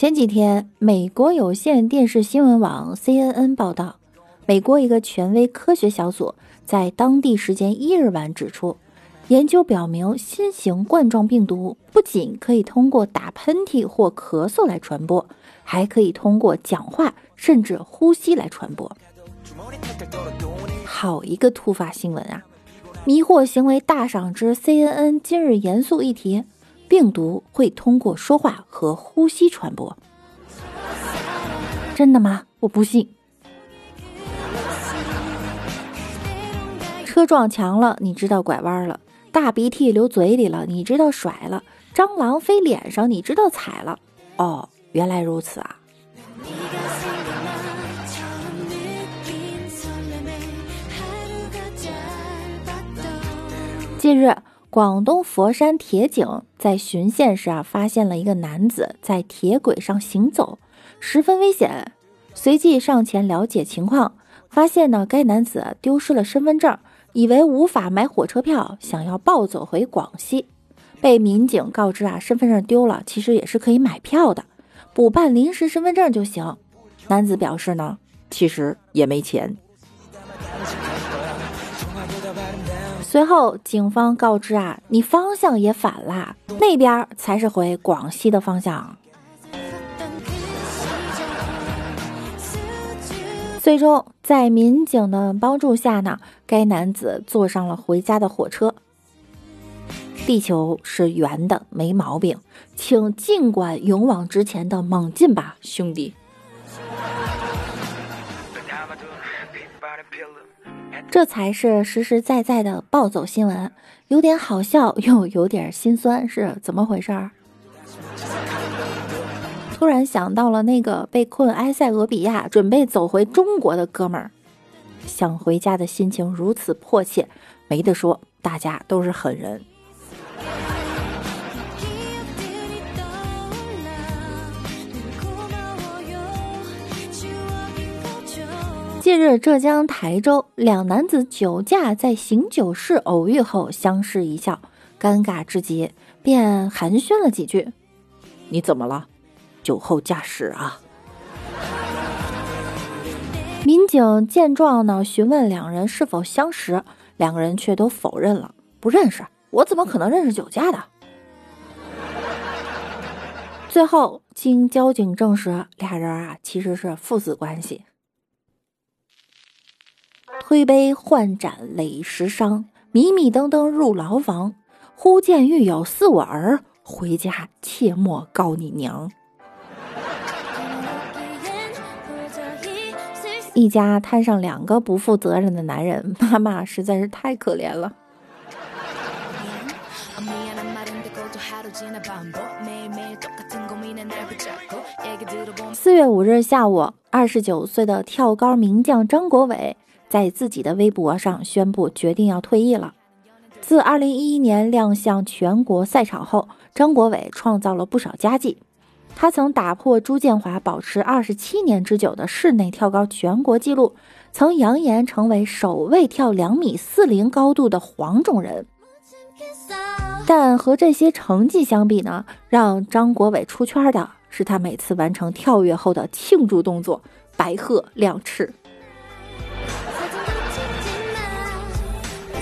前几天，美国有线电视新闻网 CNN 报道，美国一个权威科学小组在当地时间一日晚指出，研究表明，新型冠状病毒不仅可以通过打喷嚏或咳嗽来传播，还可以通过讲话甚至呼吸来传播。好一个突发新闻啊！迷惑行为大赏之 CNN 今日严肃议题。病毒会通过说话和呼吸传播，真的吗？我不信。车撞墙了，你知道拐弯了；大鼻涕流嘴里了，你知道甩了；蟑螂飞脸上，你知道踩了。哦，原来如此啊！近日。广东佛山铁警在巡线时啊，发现了一个男子在铁轨上行走，十分危险。随即上前了解情况，发现呢，该男子丢失了身份证，以为无法买火车票，想要暴走回广西。被民警告知啊，身份证丢了，其实也是可以买票的，补办临时身份证就行。男子表示呢，其实也没钱。随后，警方告知啊，你方向也反啦，那边才是回广西的方向。最终，在民警的帮助下呢，该男子坐上了回家的火车。地球是圆的，没毛病，请尽管勇往直前的猛进吧，兄弟。这才是实实在在的暴走新闻，有点好笑又有点心酸，是怎么回事儿？突然想到了那个被困埃塞俄比亚准备走回中国的哥们儿，想回家的心情如此迫切，没得说，大家都是狠人。近日，浙江台州两男子酒驾在醒酒室偶遇后相视一笑，尴尬至极，便寒暄了几句：“你怎么了？酒后驾驶啊？”民警见状呢，询问两人是否相识，两个人却都否认了，不认识。我怎么可能认识酒驾的？最后，经交警证实，俩人啊其实是父子关系。推杯换盏累时伤，迷迷瞪瞪入牢房。忽见狱友似我儿，回家切莫告你娘。一家摊上两个不负责任的男人，妈妈实在是太可怜了。四月五日下午，二十九岁的跳高名将张国伟。在自己的微博上宣布决定要退役了。自2011年亮相全国赛场后，张国伟创造了不少佳绩。他曾打破朱建华保持27年之久的室内跳高全国纪录，曾扬言成为首位跳两米四零高度的黄种人。但和这些成绩相比呢，让张国伟出圈的是他每次完成跳跃后的庆祝动作——白鹤亮翅。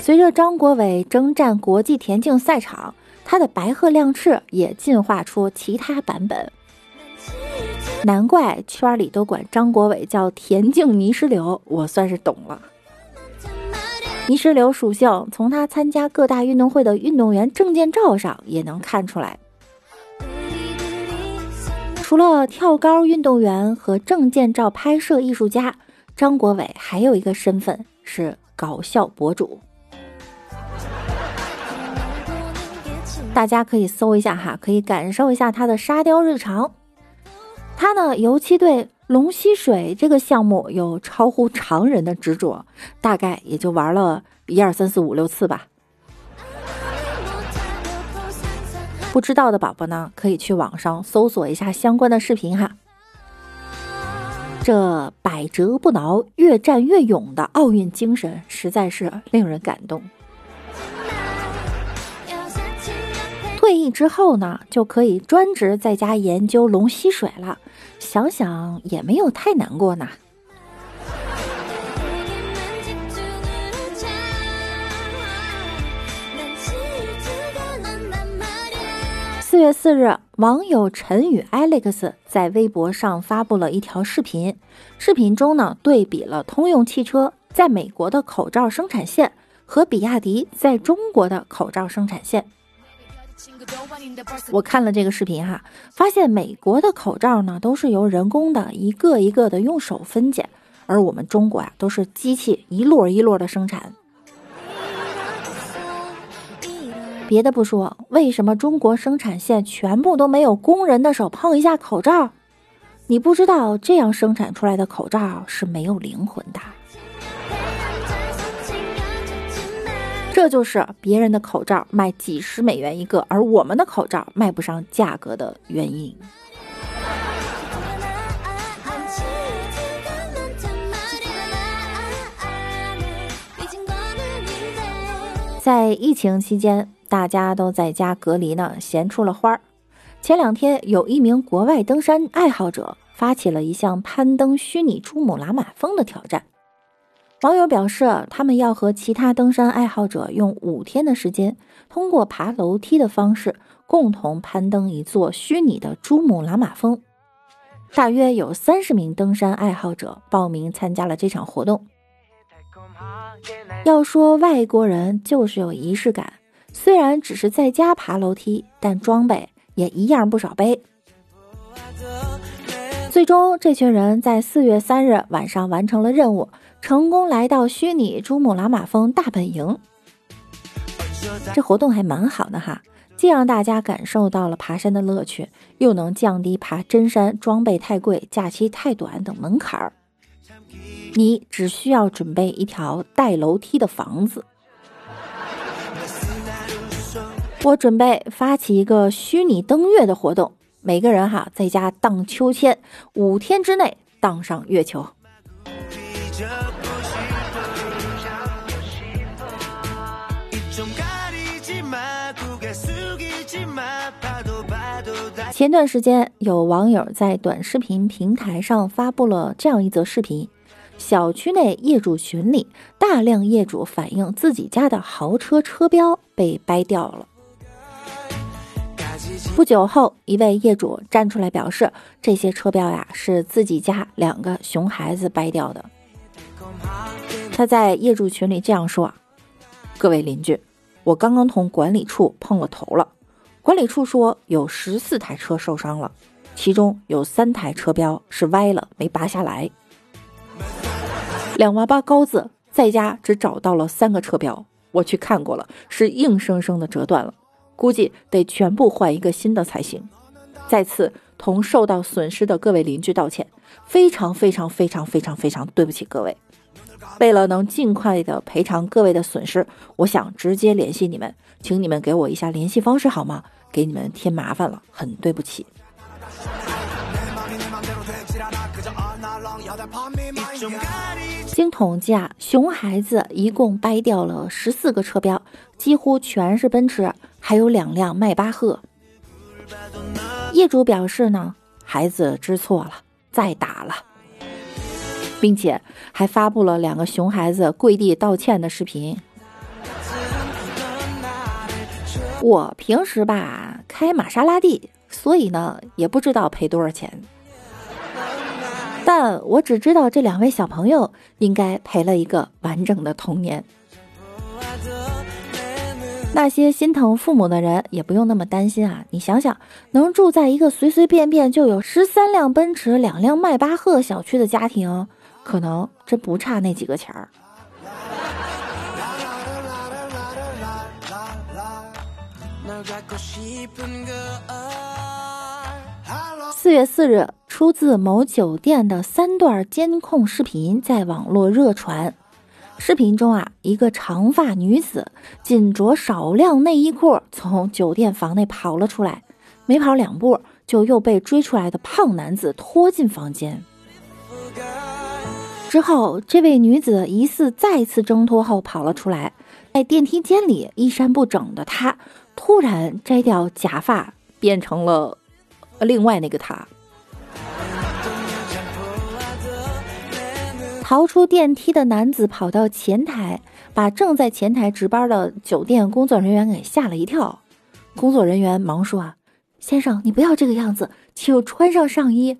随着张国伟征战国际田径赛场，他的白鹤亮翅也进化出其他版本。难怪圈里都管张国伟叫田径泥石流，我算是懂了。泥石流属性从他参加各大运动会的运动员证件照上也能看出来。除了跳高运动员和证件照拍摄艺术家，张国伟还有一个身份是搞笑博主。大家可以搜一下哈，可以感受一下他的沙雕日常。他呢，尤其对龙吸水这个项目有超乎常人的执着，大概也就玩了一二三四五六次吧。不知道的宝宝呢，可以去网上搜索一下相关的视频哈。这百折不挠、越战越勇的奥运精神，实在是令人感动。退役之后呢，就可以专职在家研究龙吸水了。想想也没有太难过呢。四月四日，网友陈宇 Alex 在微博上发布了一条视频，视频中呢对比了通用汽车在美国的口罩生产线和比亚迪在中国的口罩生产线。我看了这个视频哈，发现美国的口罩呢都是由人工的一个一个的用手分拣，而我们中国呀都是机器一摞一摞的生产。别的不说，为什么中国生产线全部都没有工人的手碰一下口罩？你不知道这样生产出来的口罩是没有灵魂的。这就是别人的口罩卖几十美元一个，而我们的口罩卖不上价格的原因。在疫情期间，大家都在家隔离呢，闲出了花儿。前两天，有一名国外登山爱好者发起了一项攀登虚拟珠穆朗玛峰的挑战。网友表示，他们要和其他登山爱好者用五天的时间，通过爬楼梯的方式，共同攀登一座虚拟的珠穆朗玛峰。大约有三十名登山爱好者报名参加了这场活动。要说外国人就是有仪式感，虽然只是在家爬楼梯，但装备也一样不少背。最终，这群人在四月三日晚上完成了任务。成功来到虚拟珠穆朗玛峰大本营，这活动还蛮好的哈，既让大家感受到了爬山的乐趣，又能降低爬真山装备太贵、假期太短等门槛儿。你只需要准备一条带楼梯的房子。我准备发起一个虚拟登月的活动，每个人哈在家荡秋千，五天之内荡上月球。前段时间，有网友在短视频平台上发布了这样一则视频：小区内业主群里，大量业主反映自己家的豪车车标被掰掉了。不久后，一位业主站出来表示，这些车标呀是自己家两个熊孩子掰掉的。他在业主群里这样说：“各位邻居，我刚刚同管理处碰了头了。管理处说有十四台车受伤了，其中有三台车标是歪了，没拔下来。两娃八高子在家只找到了三个车标，我去看过了，是硬生生的折断了，估计得全部换一个新的才行。再次同受到损失的各位邻居道歉，非常非常非常非常非常对不起各位。”为了能尽快的赔偿各位的损失，我想直接联系你们，请你们给我一下联系方式好吗？给你们添麻烦了，很对不起。经统计啊，熊孩子一共掰掉了十四个车标，几乎全是奔驰，还有两辆迈巴赫。业主表示呢，孩子知错了，再打了。并且还发布了两个熊孩子跪地道歉的视频。我平时吧开玛莎拉蒂，所以呢也不知道赔多少钱，但我只知道这两位小朋友应该赔了一个完整的童年。那些心疼父母的人也不用那么担心啊！你想想，能住在一个随随便便就有十三辆奔驰、两辆迈巴赫小区的家庭。可能真不差那几个钱儿。四月四日，出自某酒店的三段监控视频在网络热传。视频中啊，一个长发女子仅着少量内衣裤从酒店房内跑了出来，没跑两步就又被追出来的胖男子拖进房间。之后，这位女子疑似再次挣脱后跑了出来，在电梯间里衣衫不整的她突然摘掉假发，变成了另外那个她。逃出电梯的男子跑到前台，把正在前台值班的酒店工作人员给吓了一跳。工作人员忙说：“啊，先生，你不要这个样子，请穿上上衣。”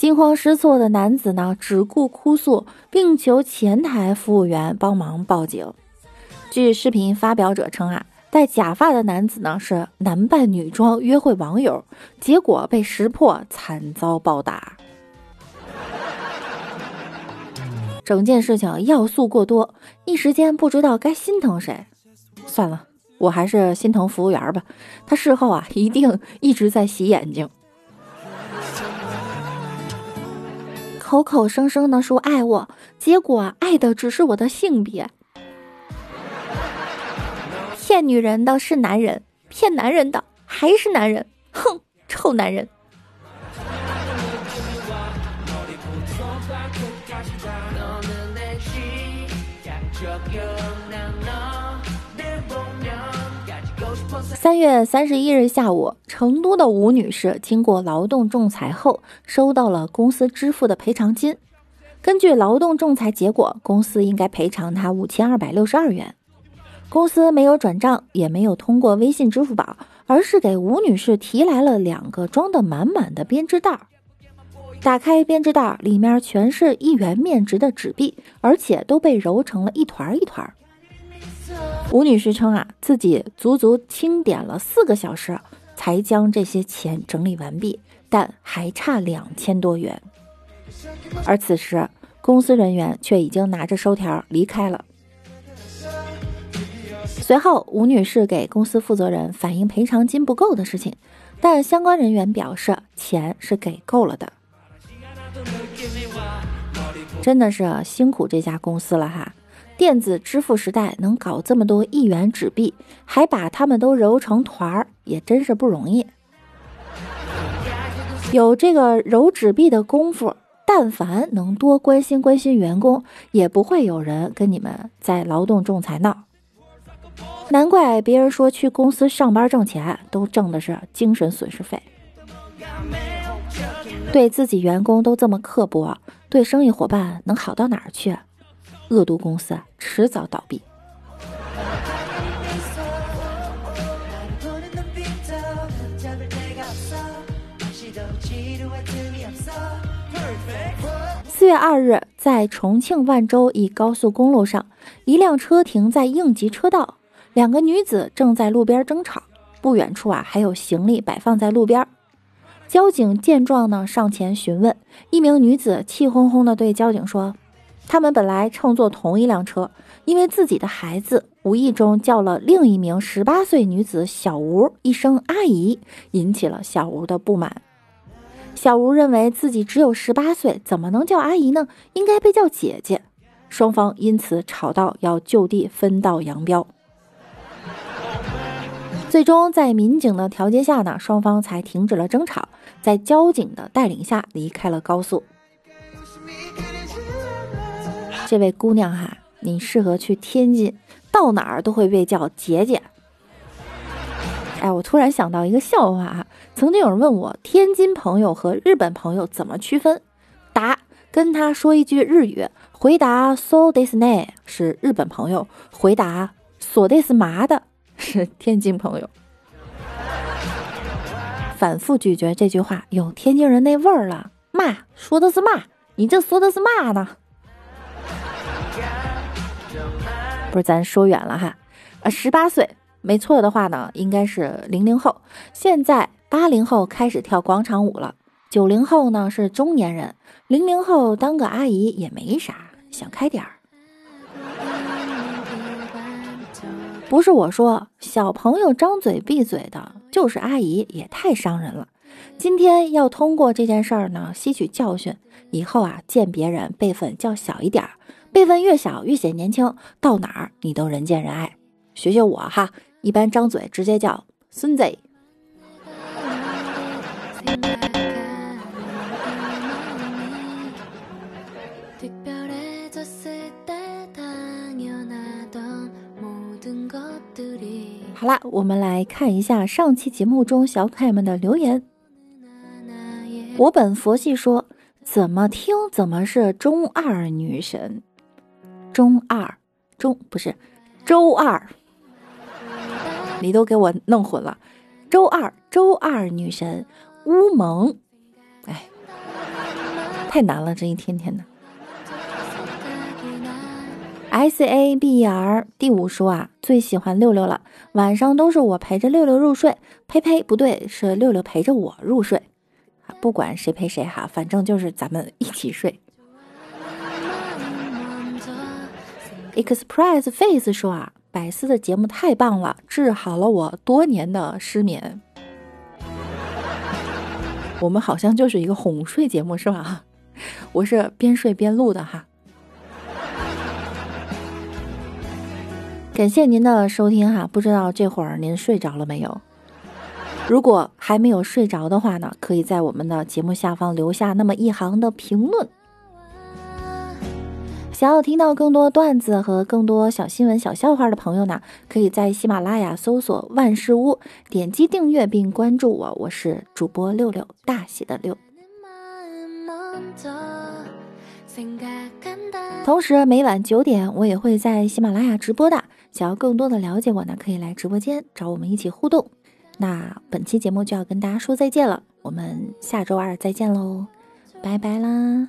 惊慌失措的男子呢，只顾哭诉，并求前台服务员帮忙报警。据视频发表者称啊。戴假发的男子呢是男扮女装约会网友，结果被识破，惨遭暴打。整件事情要素过多，一时间不知道该心疼谁。算了，我还是心疼服务员吧，他事后啊一定一直在洗眼睛，口口声声的说爱我，结果爱的只是我的性别。骗女人的是男人，骗男人的还是男人。哼，臭男人！三月三十一日下午，成都的吴女士经过劳动仲裁后，收到了公司支付的赔偿金。根据劳动仲裁结果，公司应该赔偿她五千二百六十二元。公司没有转账，也没有通过微信、支付宝，而是给吴女士提来了两个装得满满的编织袋。打开编织袋，里面全是一元面值的纸币，而且都被揉成了一团一团。吴女士称啊，自己足足清点了四个小时，才将这些钱整理完毕，但还差两千多元。而此时，公司人员却已经拿着收条离开了。随后，吴女士给公司负责人反映赔偿金不够的事情，但相关人员表示钱是给够了的。真的是辛苦这家公司了哈！电子支付时代能搞这么多一元纸币，还把它们都揉成团儿，也真是不容易。有这个揉纸币的功夫，但凡能多关心关心员工，也不会有人跟你们在劳动仲裁闹。难怪别人说去公司上班挣钱都挣的是精神损失费，对自己员工都这么刻薄，对生意伙伴能好到哪儿去？恶毒公司啊迟早倒闭。四月二日，在重庆万州一高速公路上，一辆车停在应急车道。两个女子正在路边争吵，不远处啊还有行李摆放在路边。交警见状呢，上前询问。一名女子气哄哄地对交警说：“他们本来乘坐同一辆车，因为自己的孩子无意中叫了另一名十八岁女子小吴一声阿姨，引起了小吴的不满。小吴认为自己只有十八岁，怎么能叫阿姨呢？应该被叫姐姐。双方因此吵到要就地分道扬镳。”最终，在民警的调解下呢，双方才停止了争吵，在交警的带领下离开了高速。这位姑娘哈，你适合去天津，到哪儿都会被叫姐姐。哎，我突然想到一个笑话哈，曾经有人问我天津朋友和日本朋友怎么区分，答：跟他说一句日语，回答 so this ne 是日本朋友，回答 so this 麻的。是天津朋友，反复咀嚼这句话，有天津人那味儿了。嘛，说的是嘛？你这说的是嘛呢？不是，咱说远了哈。啊，十八岁，没错的话呢，应该是零零后。现在八零后开始跳广场舞了，九零后呢是中年人，零零后当个阿姨也没啥，想开点儿。不是我说，小朋友张嘴闭嘴的，就是阿姨，也太伤人了。今天要通过这件事儿呢，吸取教训，以后啊，见别人辈分叫小一点儿，辈分越小越显年轻，到哪儿你都人见人爱。学学我哈，一般张嘴直接叫孙子。好啦，我们来看一下上期节目中小可爱们的留言。我本佛系说，怎么听怎么是中二女神，中二中不是周二，你都给我弄混了。周二周二女神乌蒙，哎，太难了，这一天天的。S A B R 第五说啊，最喜欢六六了，晚上都是我陪着六六入睡。呸呸，不对，是六六陪着我入睡。不管谁陪谁哈，反正就是咱们一起睡。Express Face 说啊，百思的节目太棒了，治好了我多年的失眠。我们好像就是一个哄睡节目是吧？我是边睡边录的哈。感谢您的收听哈，不知道这会儿您睡着了没有？如果还没有睡着的话呢，可以在我们的节目下方留下那么一行的评论。想要听到更多段子和更多小新闻、小笑话的朋友呢，可以在喜马拉雅搜索“万事屋”，点击订阅并关注我，我是主播六六，大写的六。同时每晚九点，我也会在喜马拉雅直播的。想要更多的了解我呢，可以来直播间找我们一起互动。那本期节目就要跟大家说再见了，我们下周二再见喽，拜拜啦！